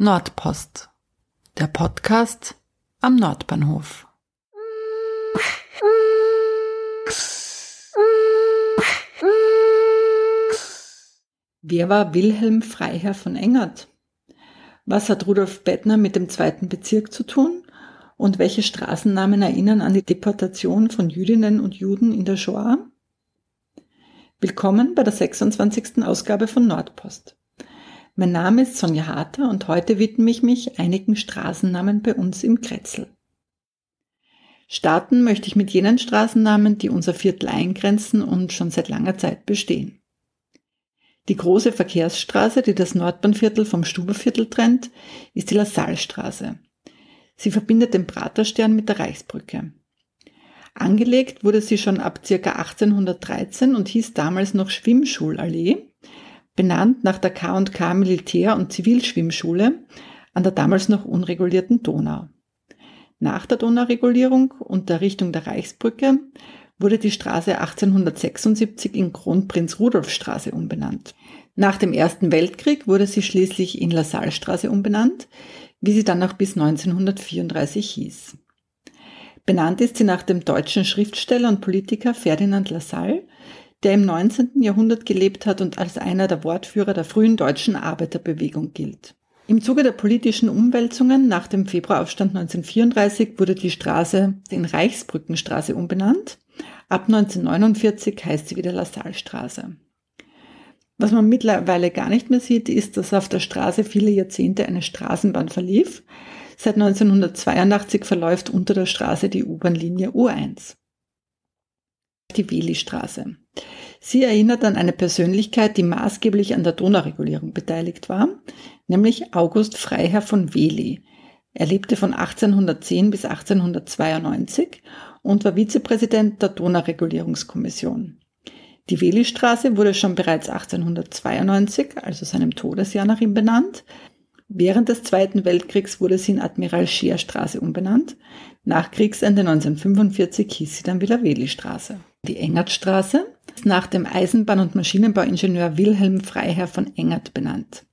Nordpost, der Podcast am Nordbahnhof. Wer war Wilhelm Freiherr von Engert? Was hat Rudolf Bettner mit dem zweiten Bezirk zu tun? Und welche Straßennamen erinnern an die Deportation von Jüdinnen und Juden in der Shoah? Willkommen bei der 26. Ausgabe von Nordpost. Mein Name ist Sonja Harter und heute widme ich mich einigen Straßennamen bei uns im Kretzel. Starten möchte ich mit jenen Straßennamen, die unser Viertel eingrenzen und schon seit langer Zeit bestehen. Die große Verkehrsstraße, die das Nordbahnviertel vom Stuberviertel trennt, ist die Lassalstraße. Sie verbindet den Praterstern mit der Reichsbrücke. Angelegt wurde sie schon ab ca. 1813 und hieß damals noch Schwimmschulallee benannt nach der K&K Militär- und Zivilschwimmschule an der damals noch unregulierten Donau. Nach der Donauregulierung und der Richtung der Reichsbrücke wurde die Straße 1876 in Kronprinz-Rudolf-Straße umbenannt. Nach dem Ersten Weltkrieg wurde sie schließlich in LaSalle-Straße umbenannt, wie sie dann auch bis 1934 hieß. Benannt ist sie nach dem deutschen Schriftsteller und Politiker Ferdinand Lassalle, der im 19. Jahrhundert gelebt hat und als einer der Wortführer der frühen deutschen Arbeiterbewegung gilt. Im Zuge der politischen Umwälzungen nach dem Februaraufstand 1934 wurde die Straße in Reichsbrückenstraße umbenannt. Ab 1949 heißt sie wieder LaSalle-Straße. Was man mittlerweile gar nicht mehr sieht, ist, dass auf der Straße viele Jahrzehnte eine Straßenbahn verlief. Seit 1982 verläuft unter der Straße die U-Bahn-Linie U1 die Weli-Straße. Sie erinnert an eine Persönlichkeit, die maßgeblich an der Donauregulierung beteiligt war, nämlich August Freiherr von Weli. Er lebte von 1810 bis 1892 und war Vizepräsident der Donauregulierungskommission. Die Weli-Straße wurde schon bereits 1892, also seinem Todesjahr nach ihm benannt. Während des Zweiten Weltkriegs wurde sie in Admiral Scheer Straße umbenannt. Nach Kriegsende 1945 hieß sie dann wieder Weli-Straße. Die Engertstraße ist nach dem Eisenbahn- und Maschinenbauingenieur Wilhelm Freiherr von Engert benannt.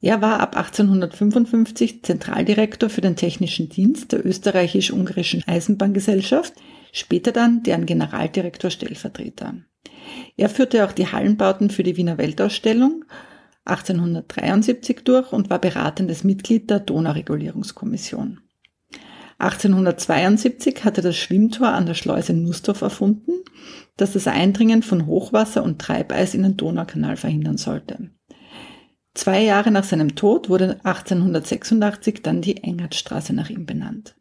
Er war ab 1855 Zentraldirektor für den technischen Dienst der österreichisch-ungarischen Eisenbahngesellschaft, später dann deren Generaldirektor Stellvertreter. Er führte auch die Hallenbauten für die Wiener Weltausstellung 1873 durch und war beratendes Mitglied der Donauregulierungskommission. 1872 hatte das Schwimmtor an der Schleuse Nussdorf erfunden, das das Eindringen von Hochwasser und Treibeis in den Donaukanal verhindern sollte. Zwei Jahre nach seinem Tod wurde 1886 dann die Engertstraße nach ihm benannt.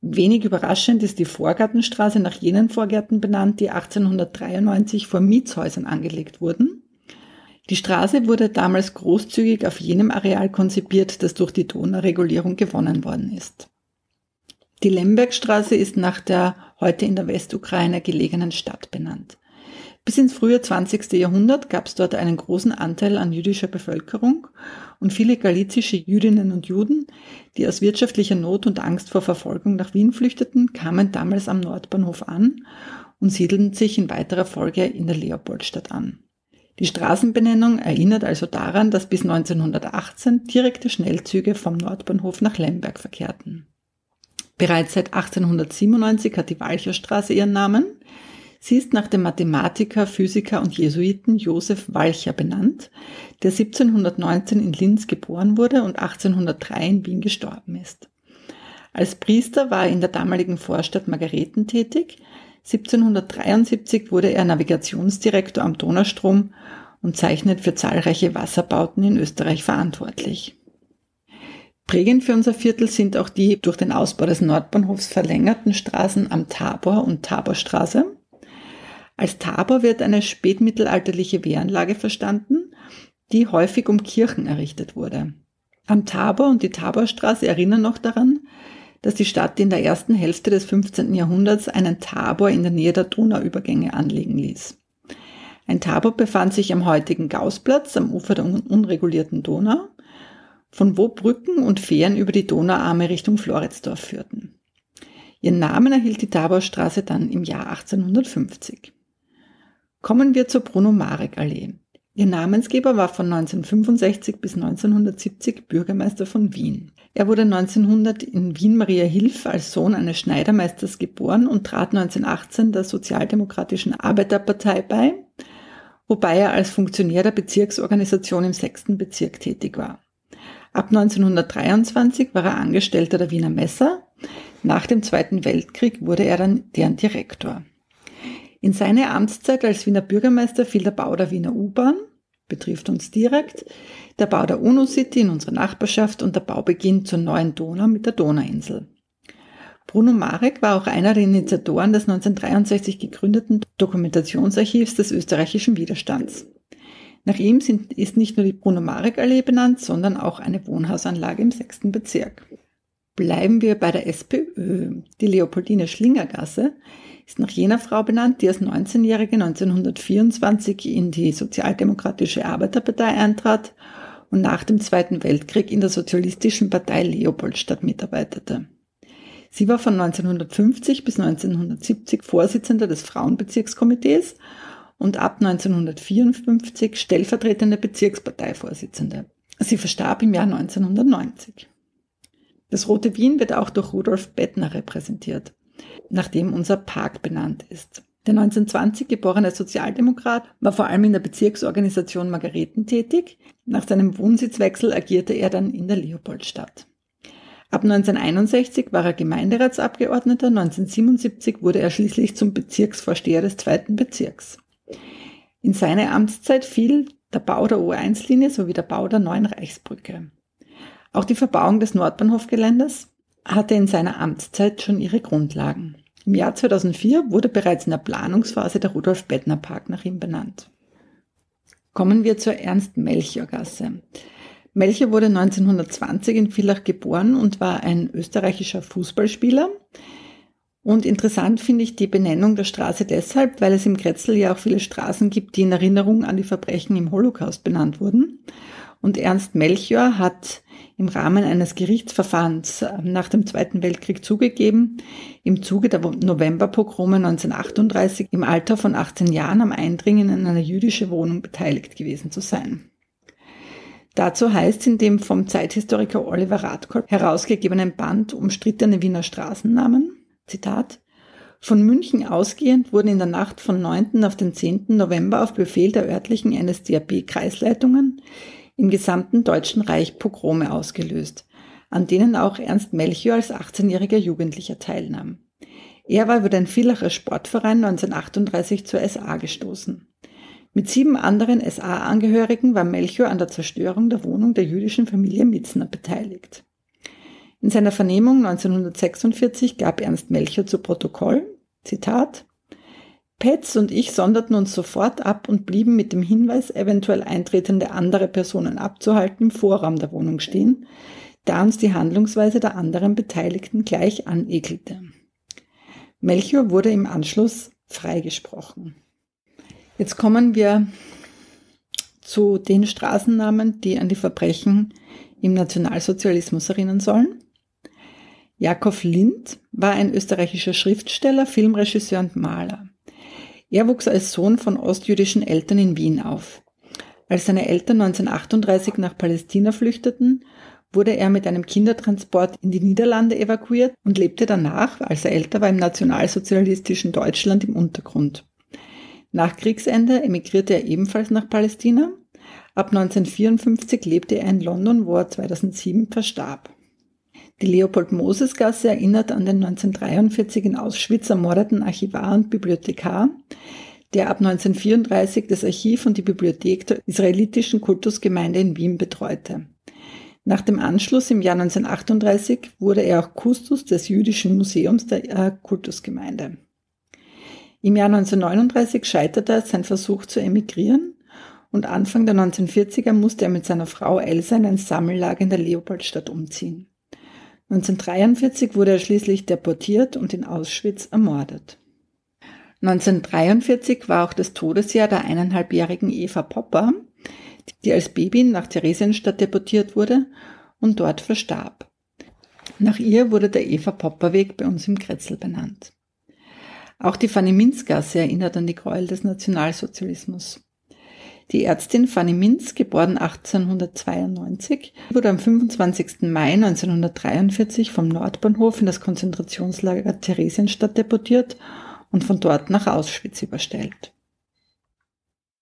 Wenig überraschend ist die Vorgartenstraße nach jenen Vorgärten benannt, die 1893 vor Mietshäusern angelegt wurden die Straße wurde damals großzügig auf jenem Areal konzipiert, das durch die Donauregulierung gewonnen worden ist. Die Lembergstraße ist nach der heute in der Westukraine gelegenen Stadt benannt. Bis ins frühe 20. Jahrhundert gab es dort einen großen Anteil an jüdischer Bevölkerung und viele galizische Jüdinnen und Juden, die aus wirtschaftlicher Not und Angst vor Verfolgung nach Wien flüchteten, kamen damals am Nordbahnhof an und siedelten sich in weiterer Folge in der Leopoldstadt an. Die Straßenbenennung erinnert also daran, dass bis 1918 direkte Schnellzüge vom Nordbahnhof nach Lemberg verkehrten. Bereits seit 1897 hat die Walcherstraße ihren Namen. Sie ist nach dem Mathematiker, Physiker und Jesuiten Josef Walcher benannt, der 1719 in Linz geboren wurde und 1803 in Wien gestorben ist. Als Priester war er in der damaligen Vorstadt Margareten tätig, 1773 wurde er Navigationsdirektor am Donaustrom und zeichnet für zahlreiche Wasserbauten in Österreich verantwortlich. Prägend für unser Viertel sind auch die durch den Ausbau des Nordbahnhofs verlängerten Straßen am Tabor und Taborstraße. Als Tabor wird eine spätmittelalterliche Wehranlage verstanden, die häufig um Kirchen errichtet wurde. Am Tabor und die Taborstraße erinnern noch daran, dass die Stadt in der ersten Hälfte des 15. Jahrhunderts einen Tabor in der Nähe der Donauübergänge anlegen ließ. Ein Tabor befand sich am heutigen Gaußplatz am Ufer der unregulierten Donau, von wo Brücken und Fähren über die Donauarme Richtung Floridsdorf führten. Ihren Namen erhielt die Taborstraße dann im Jahr 1850. Kommen wir zur Bruno Marek Allee. Ihr Namensgeber war von 1965 bis 1970 Bürgermeister von Wien. Er wurde 1900 in Wien-Maria Hilf als Sohn eines Schneidermeisters geboren und trat 1918 der Sozialdemokratischen Arbeiterpartei bei, wobei er als Funktionär der Bezirksorganisation im sechsten Bezirk tätig war. Ab 1923 war er Angestellter der Wiener Messer. Nach dem Zweiten Weltkrieg wurde er dann deren Direktor. In seine Amtszeit als Wiener Bürgermeister fiel der Bau der Wiener U-Bahn, betrifft uns direkt, der Bau der UNO-City in unserer Nachbarschaft und der Baubeginn zur neuen Donau mit der Donauinsel. Bruno Marek war auch einer der Initiatoren des 1963 gegründeten Dokumentationsarchivs des österreichischen Widerstands. Nach ihm sind, ist nicht nur die Bruno Marek Allee benannt, sondern auch eine Wohnhausanlage im sechsten Bezirk. Bleiben wir bei der SPÖ. Die Leopoldine Schlingergasse ist nach jener Frau benannt, die als 19-Jährige 1924 in die Sozialdemokratische Arbeiterpartei eintrat und nach dem Zweiten Weltkrieg in der Sozialistischen Partei Leopoldstadt mitarbeitete. Sie war von 1950 bis 1970 Vorsitzende des Frauenbezirkskomitees und ab 1954 stellvertretende Bezirksparteivorsitzende. Sie verstarb im Jahr 1990. Das Rote Wien wird auch durch Rudolf Bettner repräsentiert nach dem unser Park benannt ist. Der 1920 geborene Sozialdemokrat war vor allem in der Bezirksorganisation Margareten tätig. Nach seinem Wohnsitzwechsel agierte er dann in der Leopoldstadt. Ab 1961 war er Gemeinderatsabgeordneter, 1977 wurde er schließlich zum Bezirksvorsteher des zweiten Bezirks. In seine Amtszeit fiel der Bau der U1-Linie sowie der Bau der neuen Reichsbrücke. Auch die Verbauung des Nordbahnhofgeländes hatte in seiner Amtszeit schon ihre Grundlagen. Im Jahr 2004 wurde bereits in der Planungsphase der Rudolf Bettner Park nach ihm benannt. Kommen wir zur Ernst-Melchior-Gasse. Melchior wurde 1920 in Villach geboren und war ein österreichischer Fußballspieler. Und interessant finde ich die Benennung der Straße deshalb, weil es im Kretzel ja auch viele Straßen gibt, die in Erinnerung an die Verbrechen im Holocaust benannt wurden. Und Ernst Melchior hat im Rahmen eines Gerichtsverfahrens äh, nach dem Zweiten Weltkrieg zugegeben, im Zuge der Novemberpogrome 1938 im Alter von 18 Jahren am Eindringen in eine jüdische Wohnung beteiligt gewesen zu sein. Dazu heißt in dem vom Zeithistoriker Oliver Radkolb herausgegebenen Band umstrittene Wiener Straßennamen, Zitat, von München ausgehend wurden in der Nacht von 9. auf den 10. November auf Befehl der örtlichen NSDAP-Kreisleitungen im gesamten Deutschen Reich Pogrome ausgelöst, an denen auch Ernst Melchior als 18-jähriger Jugendlicher teilnahm. Er war über den Villacher Sportverein 1938 zur SA gestoßen. Mit sieben anderen SA-Angehörigen war Melchior an der Zerstörung der Wohnung der jüdischen Familie Mitzner beteiligt. In seiner Vernehmung 1946 gab Ernst Melchior zu Protokoll, Zitat, Petz und ich sonderten uns sofort ab und blieben mit dem Hinweis, eventuell eintretende andere Personen abzuhalten, im Vorraum der Wohnung stehen, da uns die Handlungsweise der anderen Beteiligten gleich anekelte. Melchior wurde im Anschluss freigesprochen. Jetzt kommen wir zu den Straßennamen, die an die Verbrechen im Nationalsozialismus erinnern sollen. Jakob Lind war ein österreichischer Schriftsteller, Filmregisseur und Maler. Er wuchs als Sohn von ostjüdischen Eltern in Wien auf. Als seine Eltern 1938 nach Palästina flüchteten, wurde er mit einem Kindertransport in die Niederlande evakuiert und lebte danach, als er älter war, im nationalsozialistischen Deutschland im Untergrund. Nach Kriegsende emigrierte er ebenfalls nach Palästina. Ab 1954 lebte er in London, wo er 2007 verstarb. Die Leopold-Moses-Gasse erinnert an den 1943 in Auschwitz ermordeten Archivar und Bibliothekar, der ab 1934 das Archiv und die Bibliothek der israelitischen Kultusgemeinde in Wien betreute. Nach dem Anschluss im Jahr 1938 wurde er auch Kustos des Jüdischen Museums der äh, Kultusgemeinde. Im Jahr 1939 scheiterte sein Versuch zu emigrieren und Anfang der 1940er musste er mit seiner Frau Elsa in ein Sammellager in der Leopoldstadt umziehen. 1943 wurde er schließlich deportiert und in Auschwitz ermordet. 1943 war auch das Todesjahr der eineinhalbjährigen Eva Popper, die als Baby nach Theresienstadt deportiert wurde und dort verstarb. Nach ihr wurde der Eva Popper Weg bei uns im Kretzel benannt. Auch die Fanny Minzgasse erinnert an die Gräuel des Nationalsozialismus. Die Ärztin Fanny Minz, geboren 1892, wurde am 25. Mai 1943 vom Nordbahnhof in das Konzentrationslager Theresienstadt deportiert und von dort nach Auschwitz überstellt.